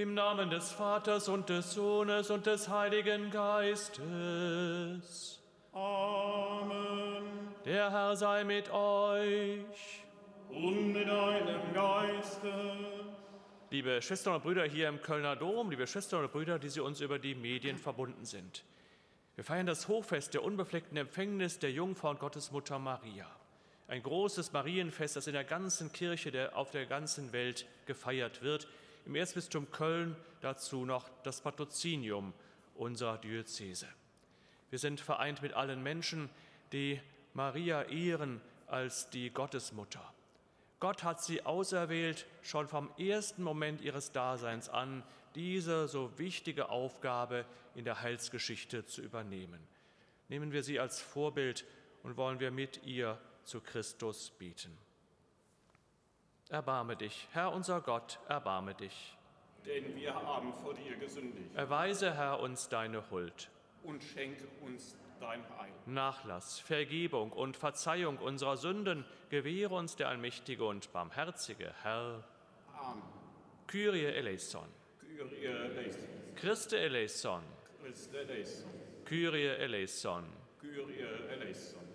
Im Namen des Vaters und des Sohnes und des Heiligen Geistes. Amen. Der Herr sei mit euch. Und mit deinem Geiste. Liebe Schwestern und Brüder hier im Kölner Dom, liebe Schwestern und Brüder, die Sie uns über die Medien verbunden sind. Wir feiern das Hochfest der unbefleckten Empfängnis der Jungfrau und Gottesmutter Maria. Ein großes Marienfest, das in der ganzen Kirche der, auf der ganzen Welt gefeiert wird im Erzbistum Köln dazu noch das Patrozinium unserer Diözese. Wir sind vereint mit allen Menschen, die Maria ehren als die Gottesmutter. Gott hat sie auserwählt, schon vom ersten Moment ihres Daseins an, diese so wichtige Aufgabe in der Heilsgeschichte zu übernehmen. Nehmen wir sie als Vorbild und wollen wir mit ihr zu Christus beten. Erbarme dich, Herr unser Gott, erbarme dich. Denn wir haben vor dir gesündigt. Erweise, Herr, uns deine Huld. Und schenke uns dein Heil. Nachlass, Vergebung und Verzeihung unserer Sünden gewähre uns der allmächtige und barmherzige Herr. Amen. Kyrie eleison. Kyrie eleison. Christe eleison. Christe eleison. Kyrie eleison. Kyrie eleison.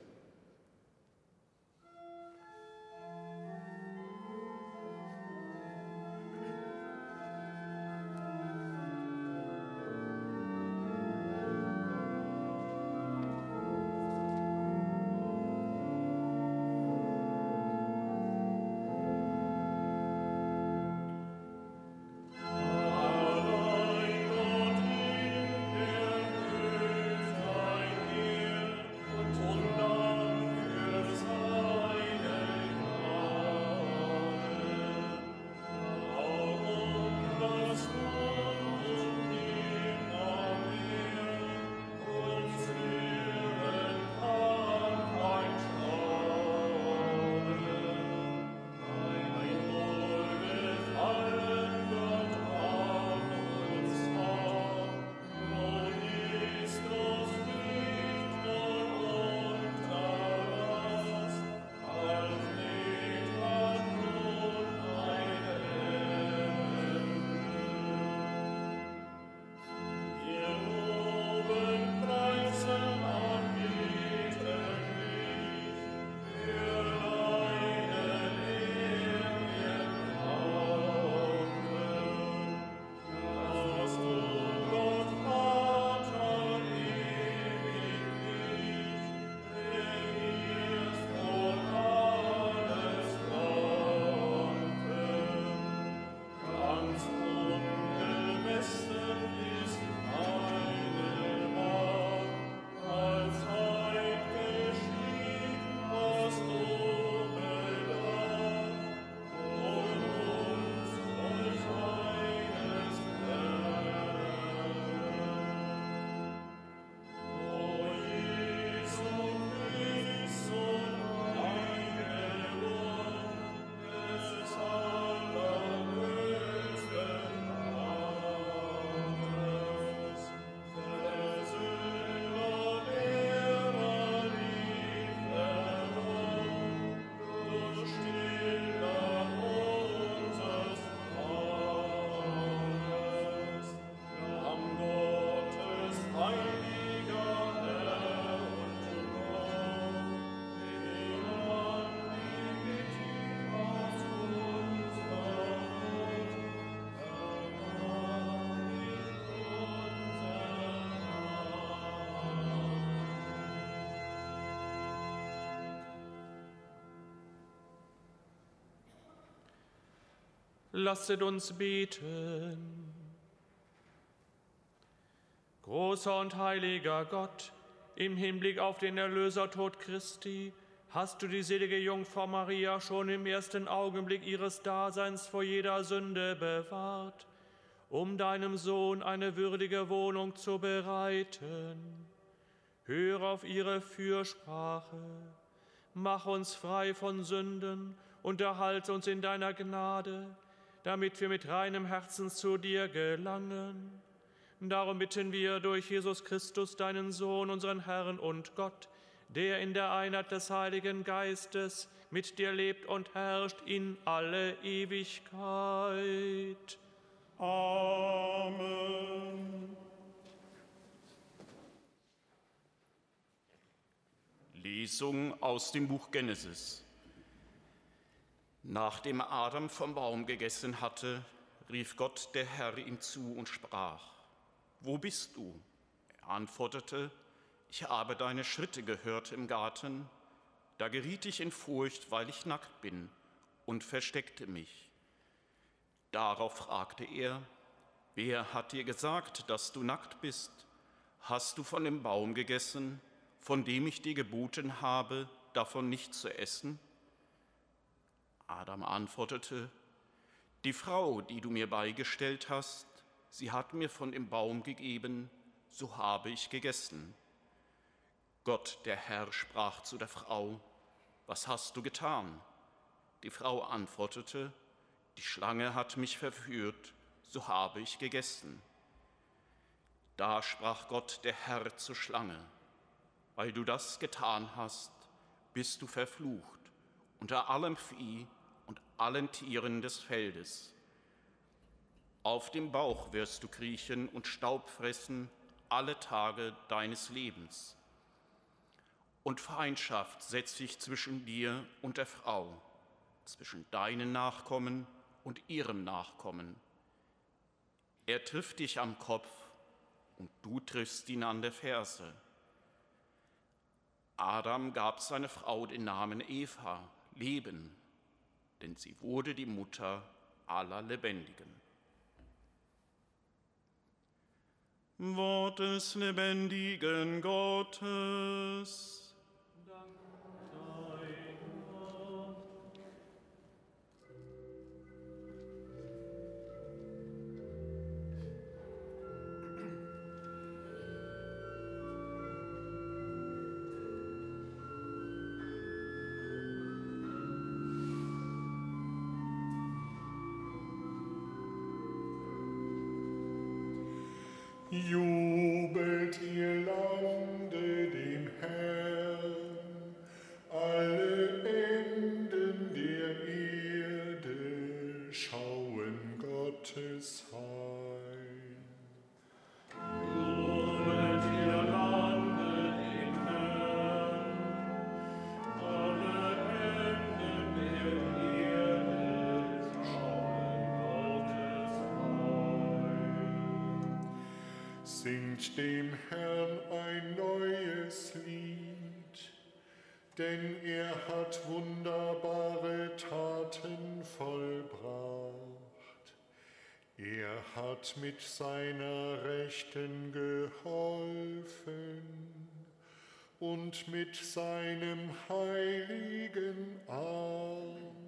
Lasset uns beten. Großer und heiliger Gott, im Hinblick auf den Erlösertod Christi, hast du die selige Jungfrau Maria schon im ersten Augenblick ihres Daseins vor jeder Sünde bewahrt, um deinem Sohn eine würdige Wohnung zu bereiten. Hör auf ihre Fürsprache, mach uns frei von Sünden und erhalte uns in deiner Gnade damit wir mit reinem Herzen zu dir gelangen. Darum bitten wir durch Jesus Christus, deinen Sohn, unseren Herrn und Gott, der in der Einheit des Heiligen Geistes mit dir lebt und herrscht in alle Ewigkeit. Amen. Lesung aus dem Buch Genesis. Nachdem Adam vom Baum gegessen hatte, rief Gott der Herr ihm zu und sprach, Wo bist du? Er antwortete, Ich habe deine Schritte gehört im Garten, da geriet ich in Furcht, weil ich nackt bin, und versteckte mich. Darauf fragte er, Wer hat dir gesagt, dass du nackt bist? Hast du von dem Baum gegessen, von dem ich dir geboten habe, davon nicht zu essen? Adam antwortete, die Frau, die du mir beigestellt hast, sie hat mir von dem Baum gegeben, so habe ich gegessen. Gott, der Herr, sprach zu der Frau, was hast du getan? Die Frau antwortete, die Schlange hat mich verführt, so habe ich gegessen. Da sprach Gott, der Herr, zur Schlange, weil du das getan hast, bist du verflucht unter allem Vieh allen Tieren des Feldes. Auf dem Bauch wirst du kriechen und Staub fressen alle Tage deines Lebens. Und Feindschaft setze ich zwischen dir und der Frau, zwischen deinen Nachkommen und ihrem Nachkommen. Er trifft dich am Kopf und du triffst ihn an der Ferse. Adam gab seiner Frau den Namen Eva, Leben, denn sie wurde die Mutter aller Lebendigen. Wort des lebendigen Gottes. Singt dem Herrn ein neues Lied, denn er hat wunderbare Taten vollbracht. Er hat mit seiner Rechten geholfen und mit seinem heiligen Arm.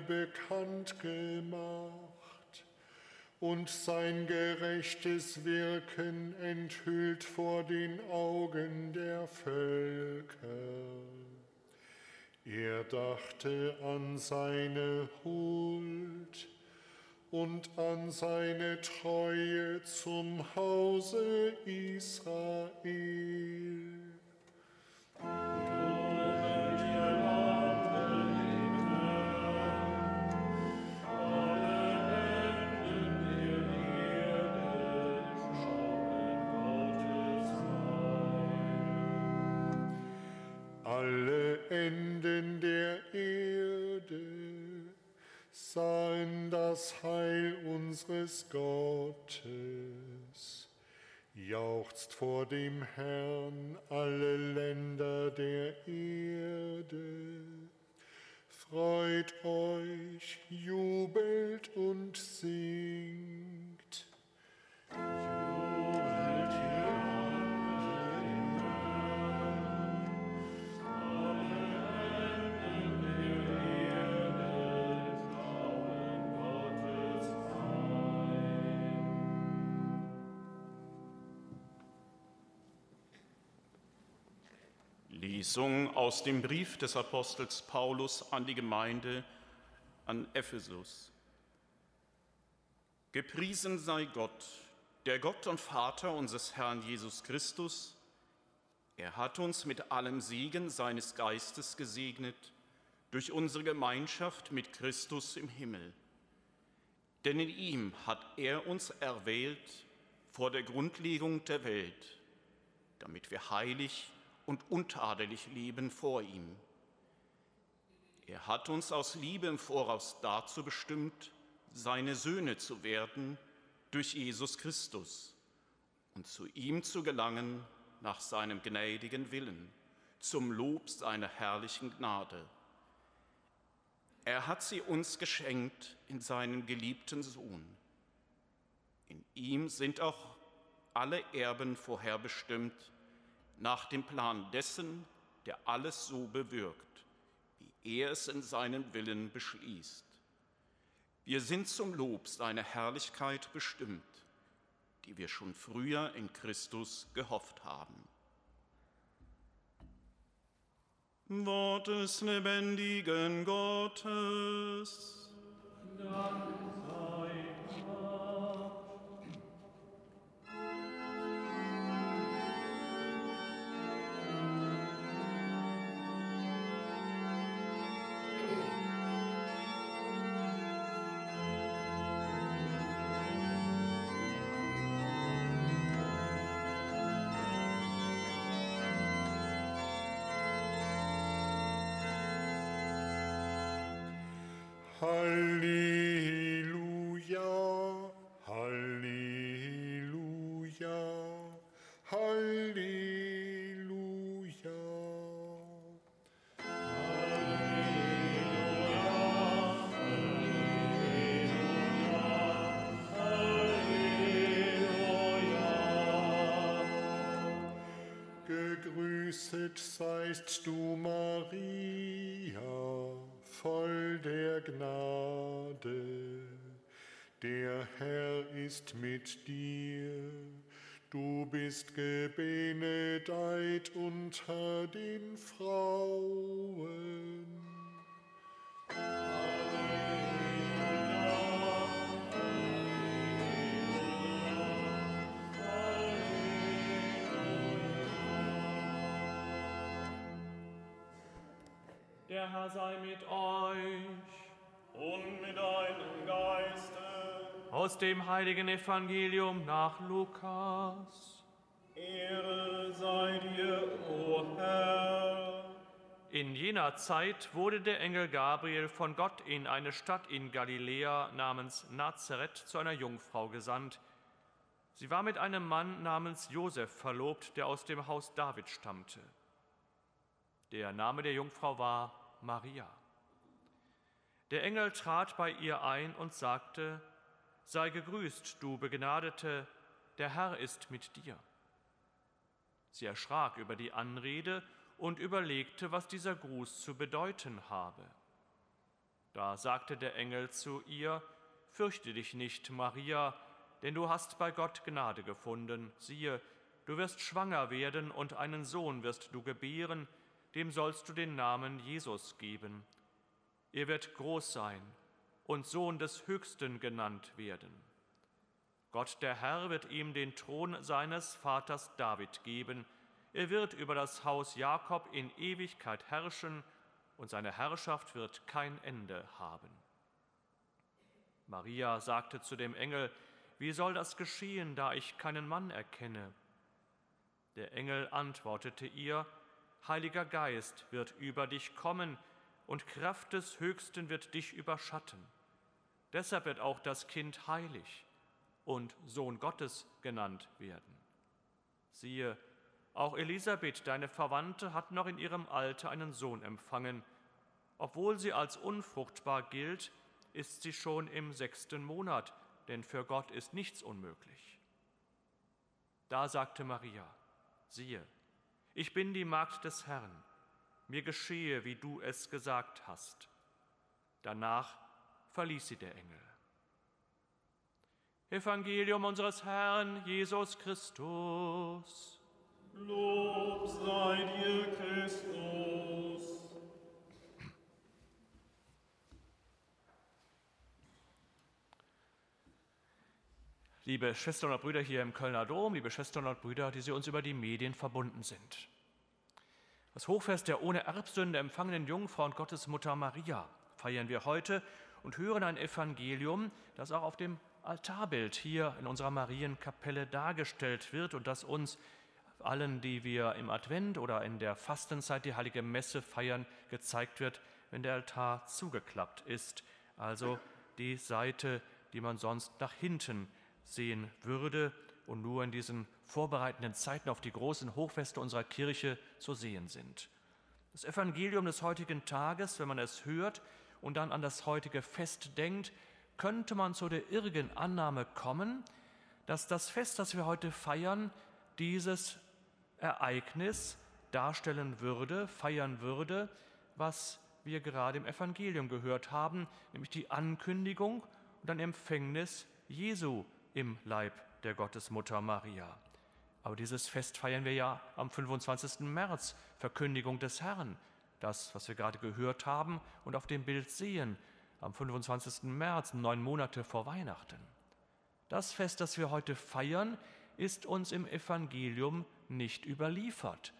Bekannt gemacht und sein gerechtes Wirken enthüllt vor den Augen der Völker. Er dachte an seine Huld und an seine Treue zum Hause Israel. Unseres Gottes. Jauchzt vor dem Herrn alle Länder der Erde. Freut euch, jubelt und singt. Lesung aus dem Brief des Apostels Paulus an die Gemeinde an Ephesus. Gepriesen sei Gott, der Gott und Vater unseres Herrn Jesus Christus. Er hat uns mit allem Segen seines Geistes gesegnet durch unsere Gemeinschaft mit Christus im Himmel. Denn in ihm hat er uns erwählt vor der Grundlegung der Welt, damit wir heilig und untadelig leben vor ihm. Er hat uns aus Liebe im Voraus dazu bestimmt, seine Söhne zu werden durch Jesus Christus und zu ihm zu gelangen nach seinem gnädigen Willen, zum Lob seiner herrlichen Gnade. Er hat sie uns geschenkt in seinen geliebten Sohn. In ihm sind auch alle Erben vorherbestimmt, nach dem Plan dessen, der alles so bewirkt, wie er es in seinen Willen beschließt. Wir sind zum Lob seiner Herrlichkeit bestimmt, die wir schon früher in Christus gehofft haben. Wort des lebendigen Gottes. Gegrüßet seist du, Maria, voll der Gnade. Der Herr ist mit dir. Du bist gebenedeit unter den Frauen. Der Herr sei mit euch. Und mit deinem Geiste. Aus dem heiligen Evangelium nach Lukas. Ehre sei dir, o Herr. In jener Zeit wurde der Engel Gabriel von Gott in eine Stadt in Galiläa namens Nazareth zu einer Jungfrau gesandt. Sie war mit einem Mann namens Josef verlobt, der aus dem Haus David stammte. Der Name der Jungfrau war Maria. Der Engel trat bei ihr ein und sagte, Sei gegrüßt, du Begnadete, der Herr ist mit dir. Sie erschrak über die Anrede und überlegte, was dieser Gruß zu bedeuten habe. Da sagte der Engel zu ihr, Fürchte dich nicht, Maria, denn du hast bei Gott Gnade gefunden. Siehe, du wirst schwanger werden und einen Sohn wirst du gebären, dem sollst du den Namen Jesus geben. Er wird groß sein und Sohn des Höchsten genannt werden. Gott der Herr wird ihm den Thron seines Vaters David geben. Er wird über das Haus Jakob in Ewigkeit herrschen und seine Herrschaft wird kein Ende haben. Maria sagte zu dem Engel, wie soll das geschehen, da ich keinen Mann erkenne? Der Engel antwortete ihr, Heiliger Geist wird über dich kommen und Kraft des Höchsten wird dich überschatten. Deshalb wird auch das Kind heilig und Sohn Gottes genannt werden. Siehe, auch Elisabeth, deine Verwandte, hat noch in ihrem Alter einen Sohn empfangen. Obwohl sie als unfruchtbar gilt, ist sie schon im sechsten Monat, denn für Gott ist nichts unmöglich. Da sagte Maria, siehe, ich bin die Magd des Herrn, mir geschehe, wie du es gesagt hast. Danach verließ sie der Engel. Evangelium unseres Herrn Jesus Christus. Lob sei dir, Christus. Liebe Schwestern und Brüder hier im Kölner Dom, liebe Schwestern und Brüder, die Sie uns über die Medien verbunden sind. Das Hochfest der ohne Erbsünde empfangenen Jungfrau und Gottesmutter Maria feiern wir heute und hören ein Evangelium, das auch auf dem Altarbild hier in unserer Marienkapelle dargestellt wird und das uns allen, die wir im Advent oder in der Fastenzeit die heilige Messe feiern, gezeigt wird, wenn der Altar zugeklappt ist, also die Seite, die man sonst nach hinten sehen würde und nur in diesen vorbereitenden Zeiten auf die großen Hochfeste unserer Kirche zu sehen sind. Das Evangelium des heutigen Tages, wenn man es hört und dann an das heutige Fest denkt, könnte man zu der irrigen Annahme kommen, dass das Fest, das wir heute feiern, dieses Ereignis darstellen würde, feiern würde, was wir gerade im Evangelium gehört haben, nämlich die Ankündigung und ein Empfängnis Jesu im Leib der Gottesmutter Maria. Aber dieses Fest feiern wir ja am 25. März, Verkündigung des Herrn. Das, was wir gerade gehört haben und auf dem Bild sehen, am 25. März, neun Monate vor Weihnachten. Das Fest, das wir heute feiern, ist uns im Evangelium nicht überliefert.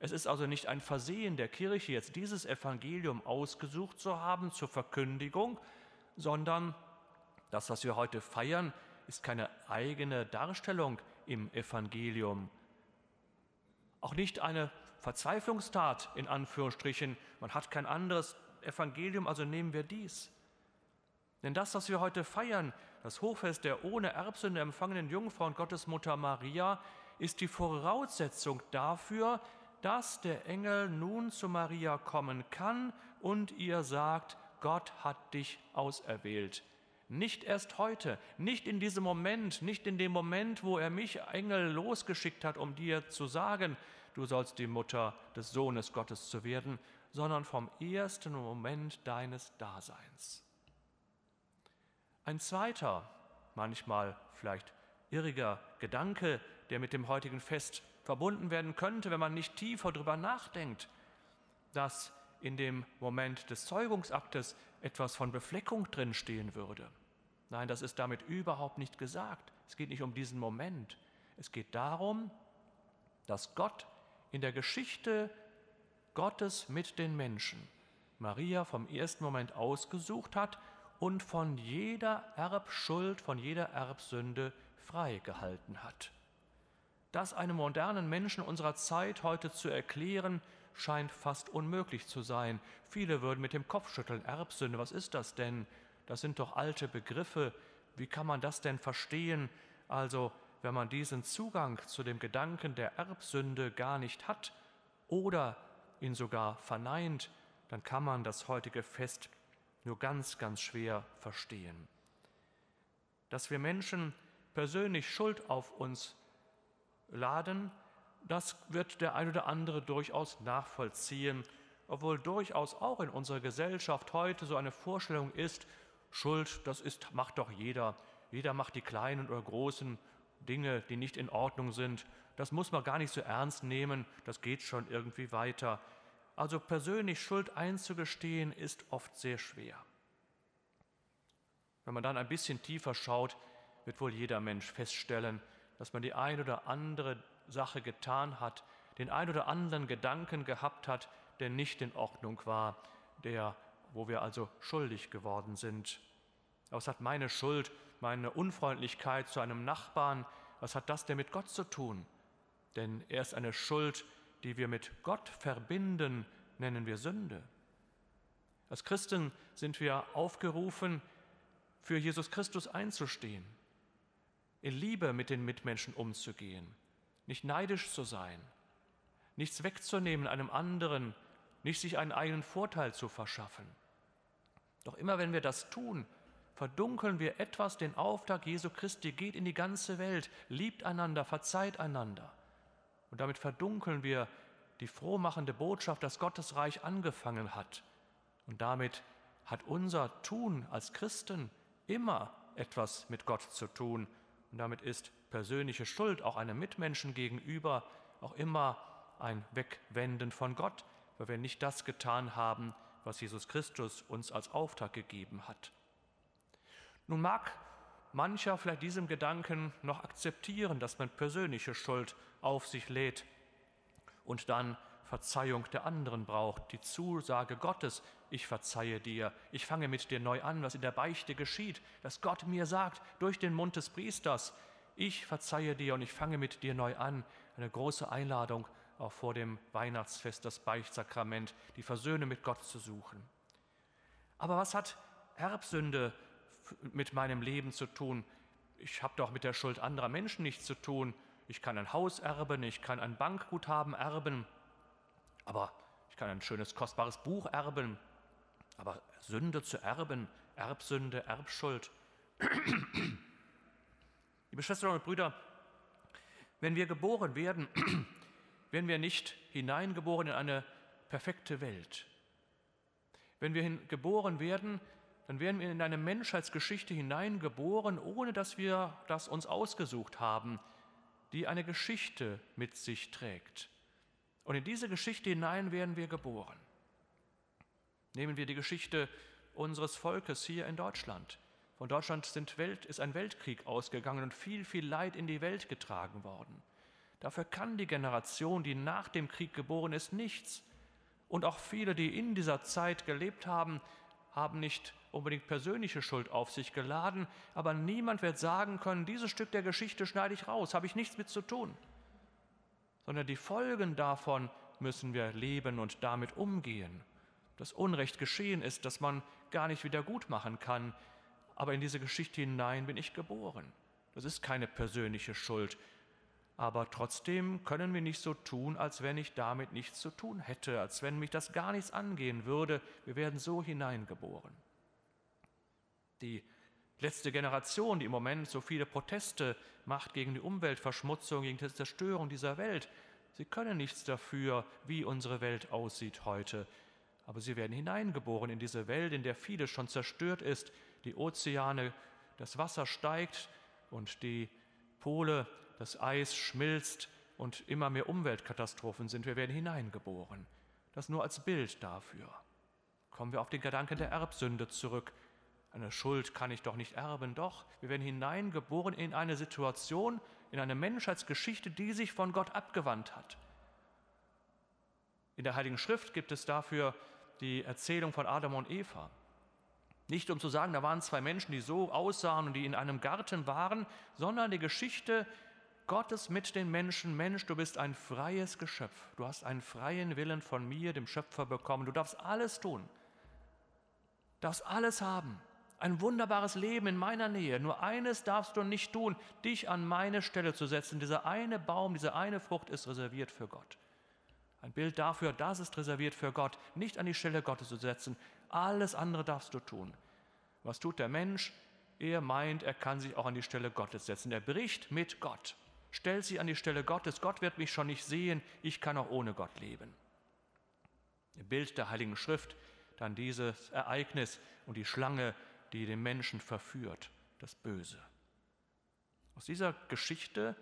Es ist also nicht ein Versehen der Kirche, jetzt dieses Evangelium ausgesucht zu haben zur Verkündigung, sondern das, was wir heute feiern, ist keine eigene Darstellung im Evangelium. Auch nicht eine Verzweiflungstat in Anführungsstrichen. Man hat kein anderes Evangelium, also nehmen wir dies. Denn das, was wir heute feiern, das Hochfest der ohne Erbsünde empfangenen Jungfrau und Gottesmutter Maria, ist die Voraussetzung dafür, dass der Engel nun zu Maria kommen kann und ihr sagt, Gott hat dich auserwählt. Nicht erst heute, nicht in diesem Moment, nicht in dem Moment, wo er mich Engel losgeschickt hat, um dir zu sagen, du sollst die Mutter des Sohnes Gottes zu werden, sondern vom ersten Moment deines Daseins. Ein zweiter, manchmal vielleicht irriger Gedanke, der mit dem heutigen Fest verbunden werden könnte, wenn man nicht tiefer darüber nachdenkt, dass in dem Moment des Zeugungsaktes etwas von Befleckung drin stehen würde. Nein, das ist damit überhaupt nicht gesagt. Es geht nicht um diesen Moment. Es geht darum, dass Gott in der Geschichte Gottes mit den Menschen Maria vom ersten Moment ausgesucht hat und von jeder Erbschuld, von jeder Erbsünde freigehalten hat. Das einem modernen Menschen unserer Zeit heute zu erklären, scheint fast unmöglich zu sein. Viele würden mit dem Kopf schütteln, Erbsünde, was ist das denn? Das sind doch alte Begriffe. Wie kann man das denn verstehen? Also, wenn man diesen Zugang zu dem Gedanken der Erbsünde gar nicht hat oder ihn sogar verneint, dann kann man das heutige Fest nur ganz, ganz schwer verstehen. Dass wir Menschen persönlich Schuld auf uns laden, das wird der ein oder andere durchaus nachvollziehen, obwohl durchaus auch in unserer Gesellschaft heute so eine Vorstellung ist, Schuld, das ist, macht doch jeder. Jeder macht die kleinen oder großen Dinge, die nicht in Ordnung sind. Das muss man gar nicht so ernst nehmen, das geht schon irgendwie weiter. Also persönlich Schuld einzugestehen, ist oft sehr schwer. Wenn man dann ein bisschen tiefer schaut, wird wohl jeder Mensch feststellen, dass man die ein oder andere Sache getan hat, den ein oder anderen Gedanken gehabt hat, der nicht in Ordnung war, der, wo wir also schuldig geworden sind. Was hat meine Schuld, meine Unfreundlichkeit zu einem Nachbarn, was hat das denn mit Gott zu tun? Denn er ist eine Schuld, die wir mit Gott verbinden, nennen wir Sünde. Als Christen sind wir aufgerufen, für Jesus Christus einzustehen, in Liebe mit den Mitmenschen umzugehen, nicht neidisch zu sein, nichts wegzunehmen einem anderen, nicht sich einen eigenen Vorteil zu verschaffen. Doch immer wenn wir das tun, verdunkeln wir etwas den Auftrag Jesu Christi, geht in die ganze Welt, liebt einander, verzeiht einander. Und damit verdunkeln wir die frohmachende Botschaft, dass Gottes Reich angefangen hat. Und damit hat unser Tun als Christen immer etwas mit Gott zu tun. Und damit ist persönliche Schuld auch einem Mitmenschen gegenüber auch immer ein Wegwenden von Gott, weil wir nicht das getan haben, was Jesus Christus uns als Auftrag gegeben hat. Nun mag mancher vielleicht diesem Gedanken noch akzeptieren, dass man persönliche Schuld auf sich lädt und dann Verzeihung der anderen braucht, die Zusage Gottes, ich verzeihe dir, ich fange mit dir neu an, was in der Beichte geschieht, dass Gott mir sagt durch den Mund des Priesters, ich verzeihe dir und ich fange mit dir neu an. Eine große Einladung auch vor dem Weihnachtsfest, das Beichtsakrament, die Versöhne mit Gott zu suchen. Aber was hat Erbsünde mit meinem Leben zu tun? Ich habe doch mit der Schuld anderer Menschen nichts zu tun. Ich kann ein Haus erben, ich kann ein Bankguthaben erben, aber ich kann ein schönes, kostbares Buch erben. Aber Sünde zu erben, Erbsünde, Erbschuld. Liebe Schwestern und Brüder, wenn wir geboren werden, werden wir nicht hineingeboren in eine perfekte Welt. Wenn wir geboren werden, dann werden wir in eine Menschheitsgeschichte hineingeboren, ohne dass wir das uns ausgesucht haben, die eine Geschichte mit sich trägt. Und in diese Geschichte hinein werden wir geboren. Nehmen wir die Geschichte unseres Volkes hier in Deutschland. Von Deutschland Welt, ist ein Weltkrieg ausgegangen und viel, viel Leid in die Welt getragen worden. Dafür kann die Generation, die nach dem Krieg geboren ist, nichts. Und auch viele, die in dieser Zeit gelebt haben, haben nicht unbedingt persönliche Schuld auf sich geladen, aber niemand wird sagen können, dieses Stück der Geschichte schneide ich raus, habe ich nichts mit zu tun. Sondern die Folgen davon müssen wir leben und damit umgehen. Das Unrecht geschehen ist, dass man gar nicht wieder gut machen kann, aber in diese Geschichte hinein bin ich geboren. Das ist keine persönliche Schuld, aber trotzdem können wir nicht so tun, als wenn ich damit nichts zu tun hätte, als wenn mich das gar nichts angehen würde. Wir werden so hineingeboren. Die letzte Generation, die im Moment so viele Proteste macht gegen die Umweltverschmutzung, gegen die Zerstörung dieser Welt, sie können nichts dafür, wie unsere Welt aussieht heute. Aber sie werden hineingeboren in diese Welt, in der vieles schon zerstört ist. Die Ozeane, das Wasser steigt und die Pole das Eis schmilzt und immer mehr Umweltkatastrophen sind. Wir werden hineingeboren. Das nur als Bild dafür. Kommen wir auf den Gedanken der Erbsünde zurück. Eine Schuld kann ich doch nicht erben. Doch, wir werden hineingeboren in eine Situation, in eine Menschheitsgeschichte, die sich von Gott abgewandt hat. In der Heiligen Schrift gibt es dafür die Erzählung von Adam und Eva. Nicht um zu sagen, da waren zwei Menschen, die so aussahen und die in einem Garten waren, sondern die Geschichte Gottes mit den Menschen, Mensch, du bist ein freies Geschöpf. Du hast einen freien Willen von mir, dem Schöpfer, bekommen. Du darfst alles tun. Darfst alles haben. Ein wunderbares Leben in meiner Nähe. Nur eines darfst du nicht tun, dich an meine Stelle zu setzen. Dieser eine Baum, diese eine Frucht ist reserviert für Gott. Ein Bild dafür, das ist reserviert für Gott, nicht an die Stelle Gottes zu setzen. Alles andere darfst du tun. Was tut der Mensch? Er meint, er kann sich auch an die Stelle Gottes setzen. Er bricht mit Gott. Stell sie an die Stelle Gottes. Gott wird mich schon nicht sehen, ich kann auch ohne Gott leben. Im Bild der Heiligen Schrift dann dieses Ereignis und die Schlange, die den Menschen verführt, das Böse. Aus dieser Geschichte,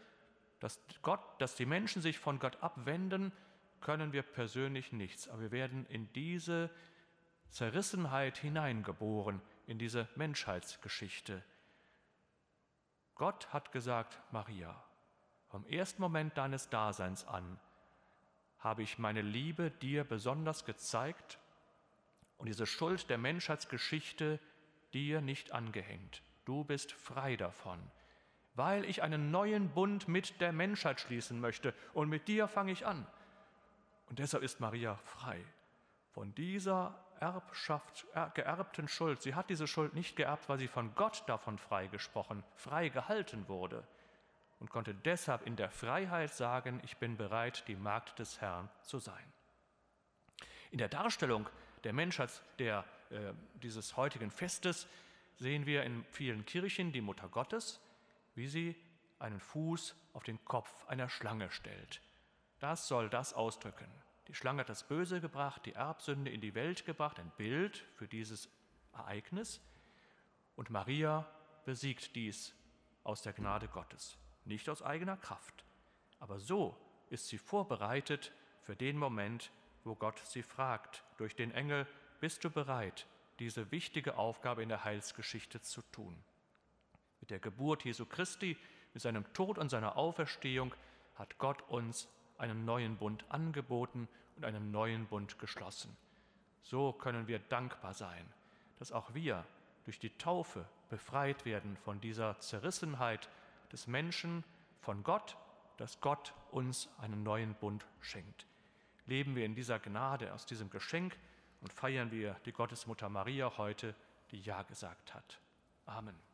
dass, Gott, dass die Menschen sich von Gott abwenden, können wir persönlich nichts. Aber wir werden in diese Zerrissenheit hineingeboren, in diese Menschheitsgeschichte. Gott hat gesagt, Maria, vom ersten Moment deines Daseins an habe ich meine Liebe dir besonders gezeigt und diese Schuld der Menschheitsgeschichte dir nicht angehängt. Du bist frei davon, weil ich einen neuen Bund mit der Menschheit schließen möchte und mit dir fange ich an. Und deshalb ist Maria frei von dieser Erbschaft, geerbten Schuld. Sie hat diese Schuld nicht geerbt, weil sie von Gott davon freigesprochen, frei gehalten wurde und konnte deshalb in der Freiheit sagen, ich bin bereit, die Magd des Herrn zu sein. In der Darstellung der Menschheit der, äh, dieses heutigen Festes sehen wir in vielen Kirchen die Mutter Gottes, wie sie einen Fuß auf den Kopf einer Schlange stellt. Das soll das ausdrücken. Die Schlange hat das Böse gebracht, die Erbsünde in die Welt gebracht, ein Bild für dieses Ereignis. Und Maria besiegt dies aus der Gnade Gottes nicht aus eigener Kraft. Aber so ist sie vorbereitet für den Moment, wo Gott sie fragt durch den Engel, bist du bereit, diese wichtige Aufgabe in der Heilsgeschichte zu tun? Mit der Geburt Jesu Christi, mit seinem Tod und seiner Auferstehung hat Gott uns einen neuen Bund angeboten und einen neuen Bund geschlossen. So können wir dankbar sein, dass auch wir durch die Taufe befreit werden von dieser Zerrissenheit des Menschen, von Gott, dass Gott uns einen neuen Bund schenkt. Leben wir in dieser Gnade, aus diesem Geschenk und feiern wir die Gottesmutter Maria heute, die Ja gesagt hat. Amen.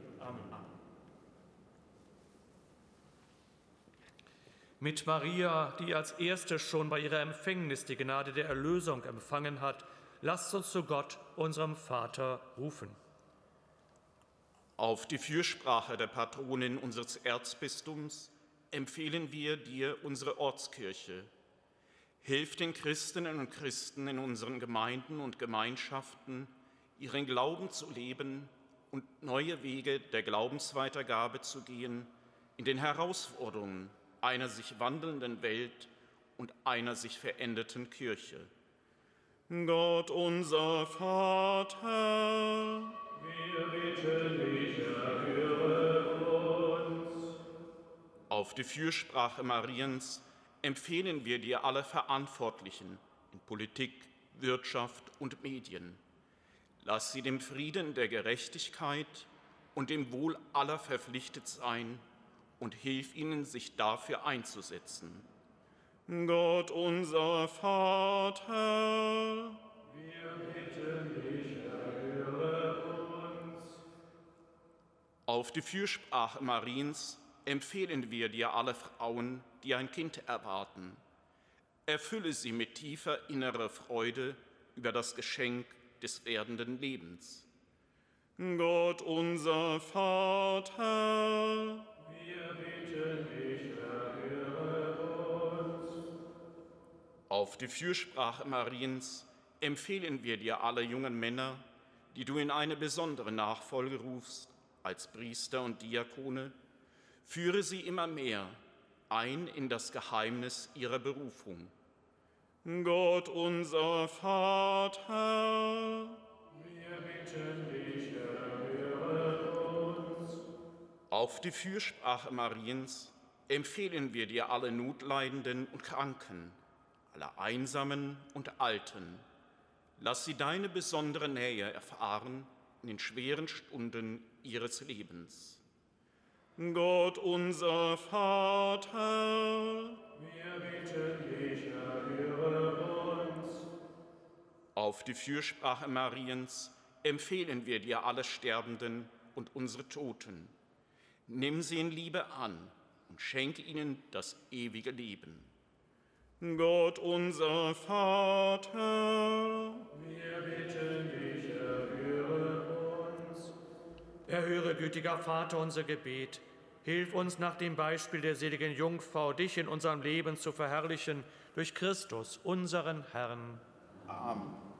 Mit Maria, die als erste schon bei ihrer Empfängnis die Gnade der Erlösung empfangen hat, lasst uns zu Gott, unserem Vater, rufen. Auf die Fürsprache der Patronin unseres Erzbistums empfehlen wir dir unsere Ortskirche. Hilf den Christinnen und Christen in unseren Gemeinden und Gemeinschaften, ihren Glauben zu leben und neue Wege der Glaubensweitergabe zu gehen in den Herausforderungen, einer sich wandelnden Welt und einer sich veränderten Kirche. Gott unser Vater, wir bitten dich, erhöre uns. Auf die Fürsprache Mariens empfehlen wir dir alle Verantwortlichen in Politik, Wirtschaft und Medien. Lass sie dem Frieden der Gerechtigkeit und dem Wohl aller verpflichtet sein und hilf ihnen, sich dafür einzusetzen. Gott unser Vater, wir bitten dich, erhöre uns. Auf die Fürsprache Mariens empfehlen wir dir alle Frauen, die ein Kind erwarten. Erfülle sie mit tiefer innerer Freude über das Geschenk des werdenden Lebens. Gott unser Vater, Auf die Fürsprache Mariens empfehlen wir dir alle jungen Männer, die du in eine besondere Nachfolge rufst, als Priester und Diakone, führe sie immer mehr ein in das Geheimnis ihrer Berufung. Gott unser Vater, wir bitten Auf die Fürsprache Mariens empfehlen wir dir alle Notleidenden und Kranken, alle Einsamen und Alten. Lass sie deine besondere Nähe erfahren in den schweren Stunden ihres Lebens. Gott unser Vater, wir bitten dich, erhöre uns. Auf die Fürsprache Mariens empfehlen wir dir alle Sterbenden und unsere Toten. Nimm sie in Liebe an und schenke ihnen das ewige Leben. Gott unser Vater, wir bitten dich, erhöre uns. Erhöre, gütiger Vater, unser Gebet. Hilf uns nach dem Beispiel der seligen Jungfrau, dich in unserem Leben zu verherrlichen, durch Christus, unseren Herrn. Amen.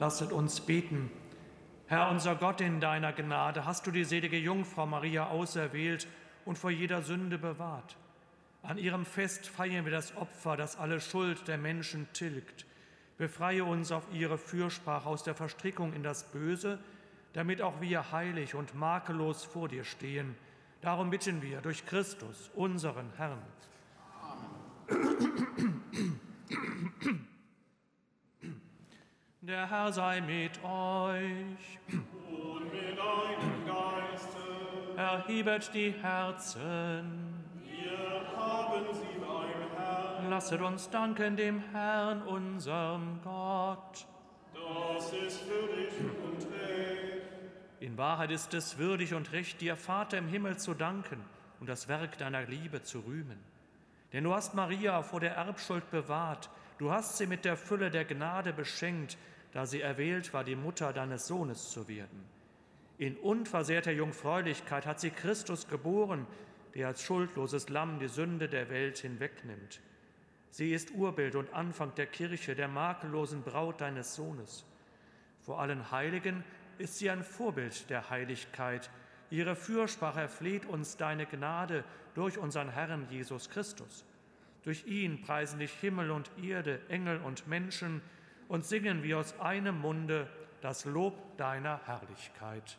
Lasset uns beten. Herr unser Gott, in deiner Gnade hast du die selige Jungfrau Maria auserwählt und vor jeder Sünde bewahrt. An ihrem Fest feiern wir das Opfer, das alle Schuld der Menschen tilgt. Befreie uns auf ihre Fürsprache aus der Verstrickung in das Böse, damit auch wir heilig und makellos vor dir stehen. Darum bitten wir durch Christus, unseren Herrn. Amen. Der Herr sei mit euch. Und mit deinem Geiste. Erhebet die Herzen. Wir haben sie beim Herrn. Lasset uns danken dem Herrn, unserem Gott. Das ist würdig und recht. In Wahrheit ist es würdig und recht, dir, Vater im Himmel, zu danken und das Werk deiner Liebe zu rühmen. Denn du hast Maria vor der Erbschuld bewahrt, du hast sie mit der Fülle der Gnade beschenkt, da sie erwählt war, die Mutter deines Sohnes zu werden. In unversehrter Jungfräulichkeit hat sie Christus geboren, der als schuldloses Lamm die Sünde der Welt hinwegnimmt. Sie ist Urbild und Anfang der Kirche, der makellosen Braut deines Sohnes. Vor allen Heiligen ist sie ein Vorbild der Heiligkeit. Ihre Fürsprache erfleht uns deine Gnade durch unseren Herrn Jesus Christus. Durch ihn preisen dich Himmel und Erde, Engel und Menschen, und singen wir aus einem Munde das Lob deiner Herrlichkeit.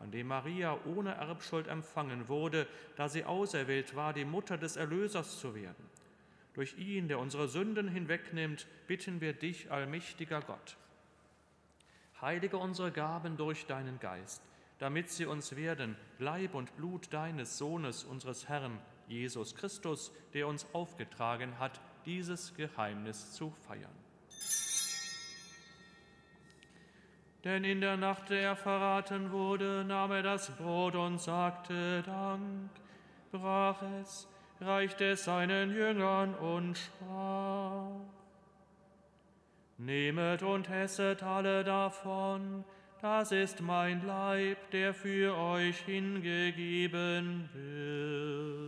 an dem Maria ohne Erbschuld empfangen wurde, da sie auserwählt war, die Mutter des Erlösers zu werden. Durch ihn, der unsere Sünden hinwegnimmt, bitten wir dich, allmächtiger Gott. Heilige unsere Gaben durch deinen Geist, damit sie uns werden, Leib und Blut deines Sohnes, unseres Herrn, Jesus Christus, der uns aufgetragen hat, dieses Geheimnis zu feiern. Denn in der Nacht, der er verraten wurde, nahm er das Brot und sagte Dank, brach es, reichte es seinen Jüngern und sprach, Nehmet und esset alle davon, das ist mein Leib, der für euch hingegeben wird.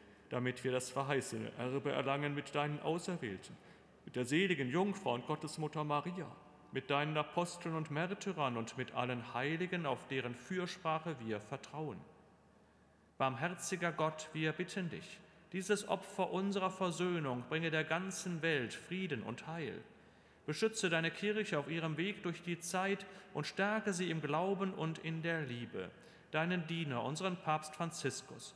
damit wir das verheißene Erbe erlangen mit deinen Auserwählten, mit der seligen Jungfrau und Gottesmutter Maria, mit deinen Aposteln und Märtyrern und mit allen Heiligen, auf deren Fürsprache wir vertrauen. Barmherziger Gott, wir bitten dich, dieses Opfer unserer Versöhnung bringe der ganzen Welt Frieden und Heil. Beschütze deine Kirche auf ihrem Weg durch die Zeit und stärke sie im Glauben und in der Liebe. Deinen Diener, unseren Papst Franziskus,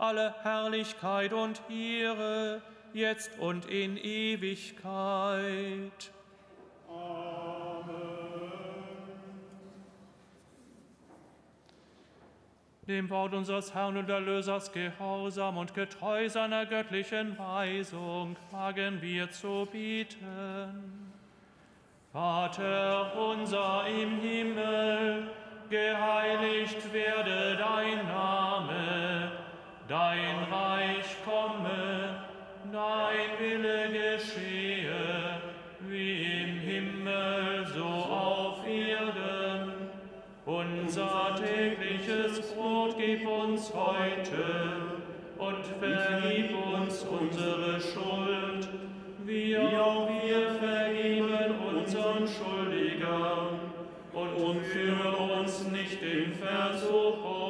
alle Herrlichkeit und Ehre, jetzt und in Ewigkeit. dem Wort unseres Herrn und Erlösers gehorsam und getreu seiner göttlichen Weisung wagen wir zu bieten. Vater unser im Himmel, geheiligt werde dein Name, dein Reich komme, dein Wille geschehe, wie im Himmel so auf Erden. Unser tägliches Brot gib uns heute und vergib uns unsere Schuld, wie auch wir vergeben unseren Schuldigern. Und führe uns nicht in Versuchung,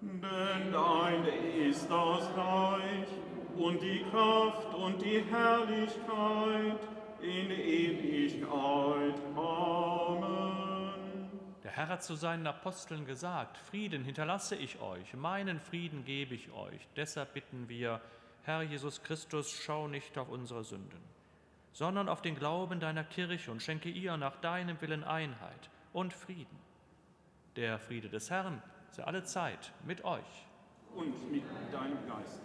Denn dein ist das Reich und die Kraft und die Herrlichkeit in Ewigkeit. Amen. Der Herr hat zu seinen Aposteln gesagt, Frieden hinterlasse ich euch, meinen Frieden gebe ich euch. Deshalb bitten wir, Herr Jesus Christus, schau nicht auf unsere Sünden, sondern auf den Glauben deiner Kirche und schenke ihr nach deinem Willen Einheit und Frieden. Der Friede des Herrn sei alle Zeit mit euch. Und mit deinem Geist.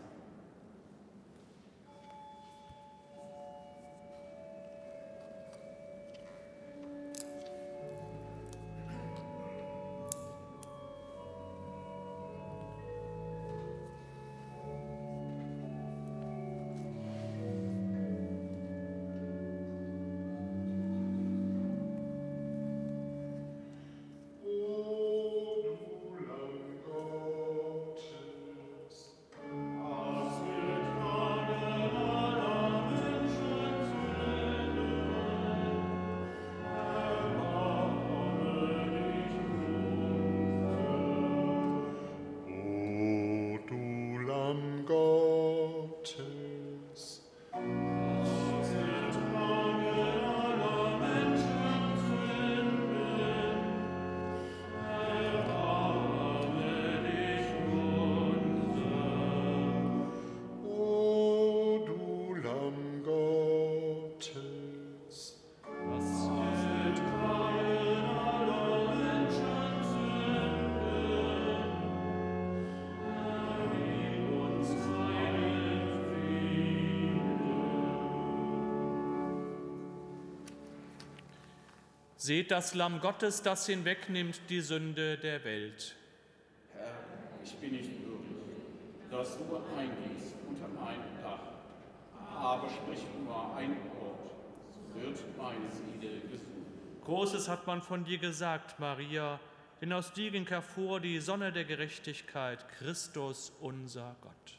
Seht das Lamm Gottes, das hinwegnimmt die Sünde der Welt. Herr, ich bin nicht würdig, dass du eingehst unter mein Dach. Aber sprich nur ein Wort, so wird meine Seele gesund. Großes hat man von dir gesagt, Maria, denn aus dir ging hervor die Sonne der Gerechtigkeit, Christus unser Gott.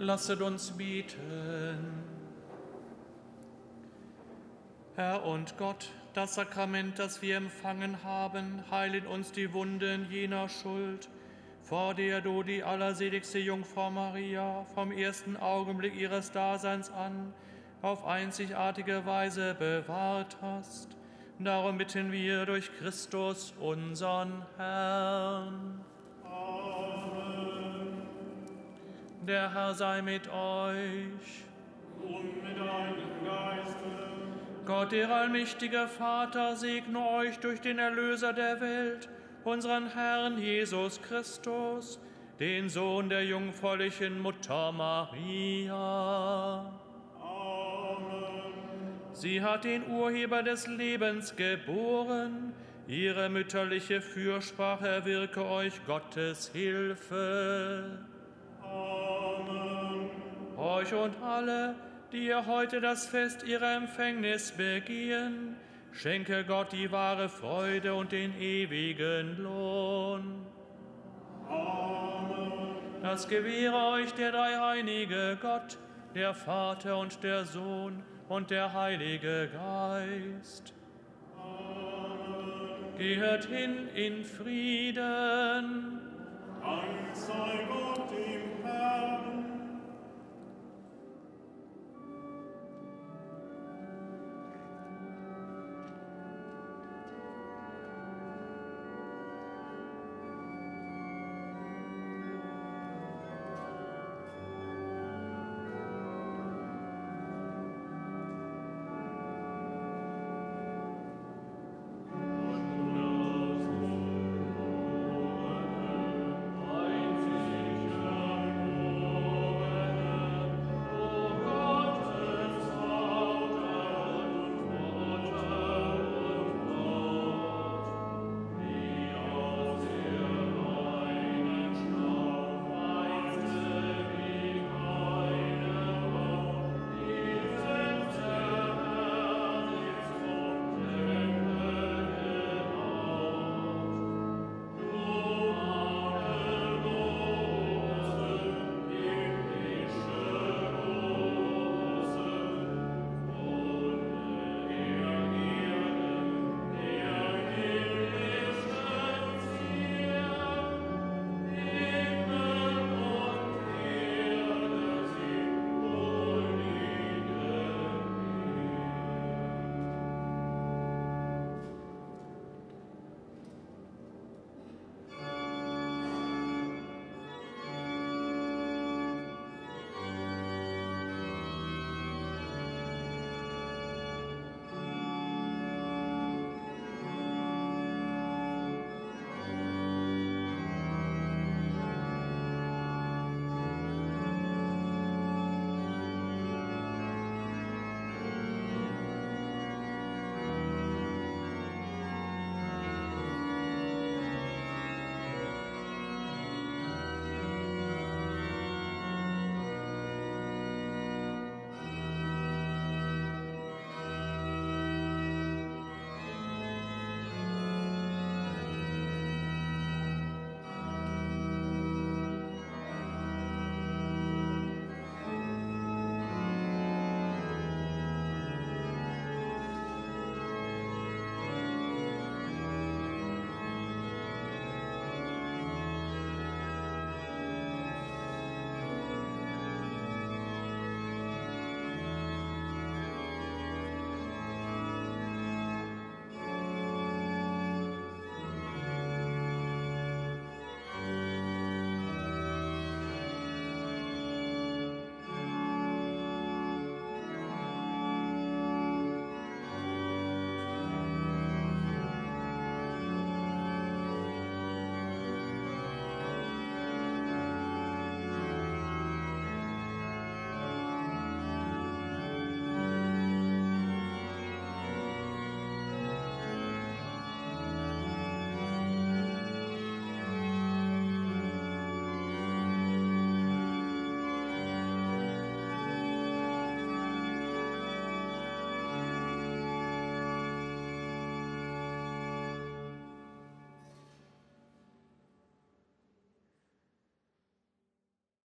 Lasset uns beten. Herr und Gott, das Sakrament, das wir empfangen haben, heil in uns die Wunden jener Schuld, vor der du die allerseligste Jungfrau Maria vom ersten Augenblick ihres Daseins an auf einzigartige Weise bewahrt hast. Darum bitten wir durch Christus, unseren Herrn. Der Herr sei mit euch. Und mit deinem Geiste. Gott, der allmächtige Vater, segne euch durch den Erlöser der Welt, unseren Herrn Jesus Christus, den Sohn der jungfräulichen Mutter Maria. Amen. Sie hat den Urheber des Lebens geboren. Ihre mütterliche Fürsprache erwirke euch Gottes Hilfe. Amen. Euch und alle, die ihr heute das Fest ihrer Empfängnis begehen, schenke Gott die wahre Freude und den ewigen Lohn. Amen. Das gewähre euch der dreieinige Gott, der Vater und der Sohn und der Heilige Geist. Geht hin in Frieden. Dank sei Gott im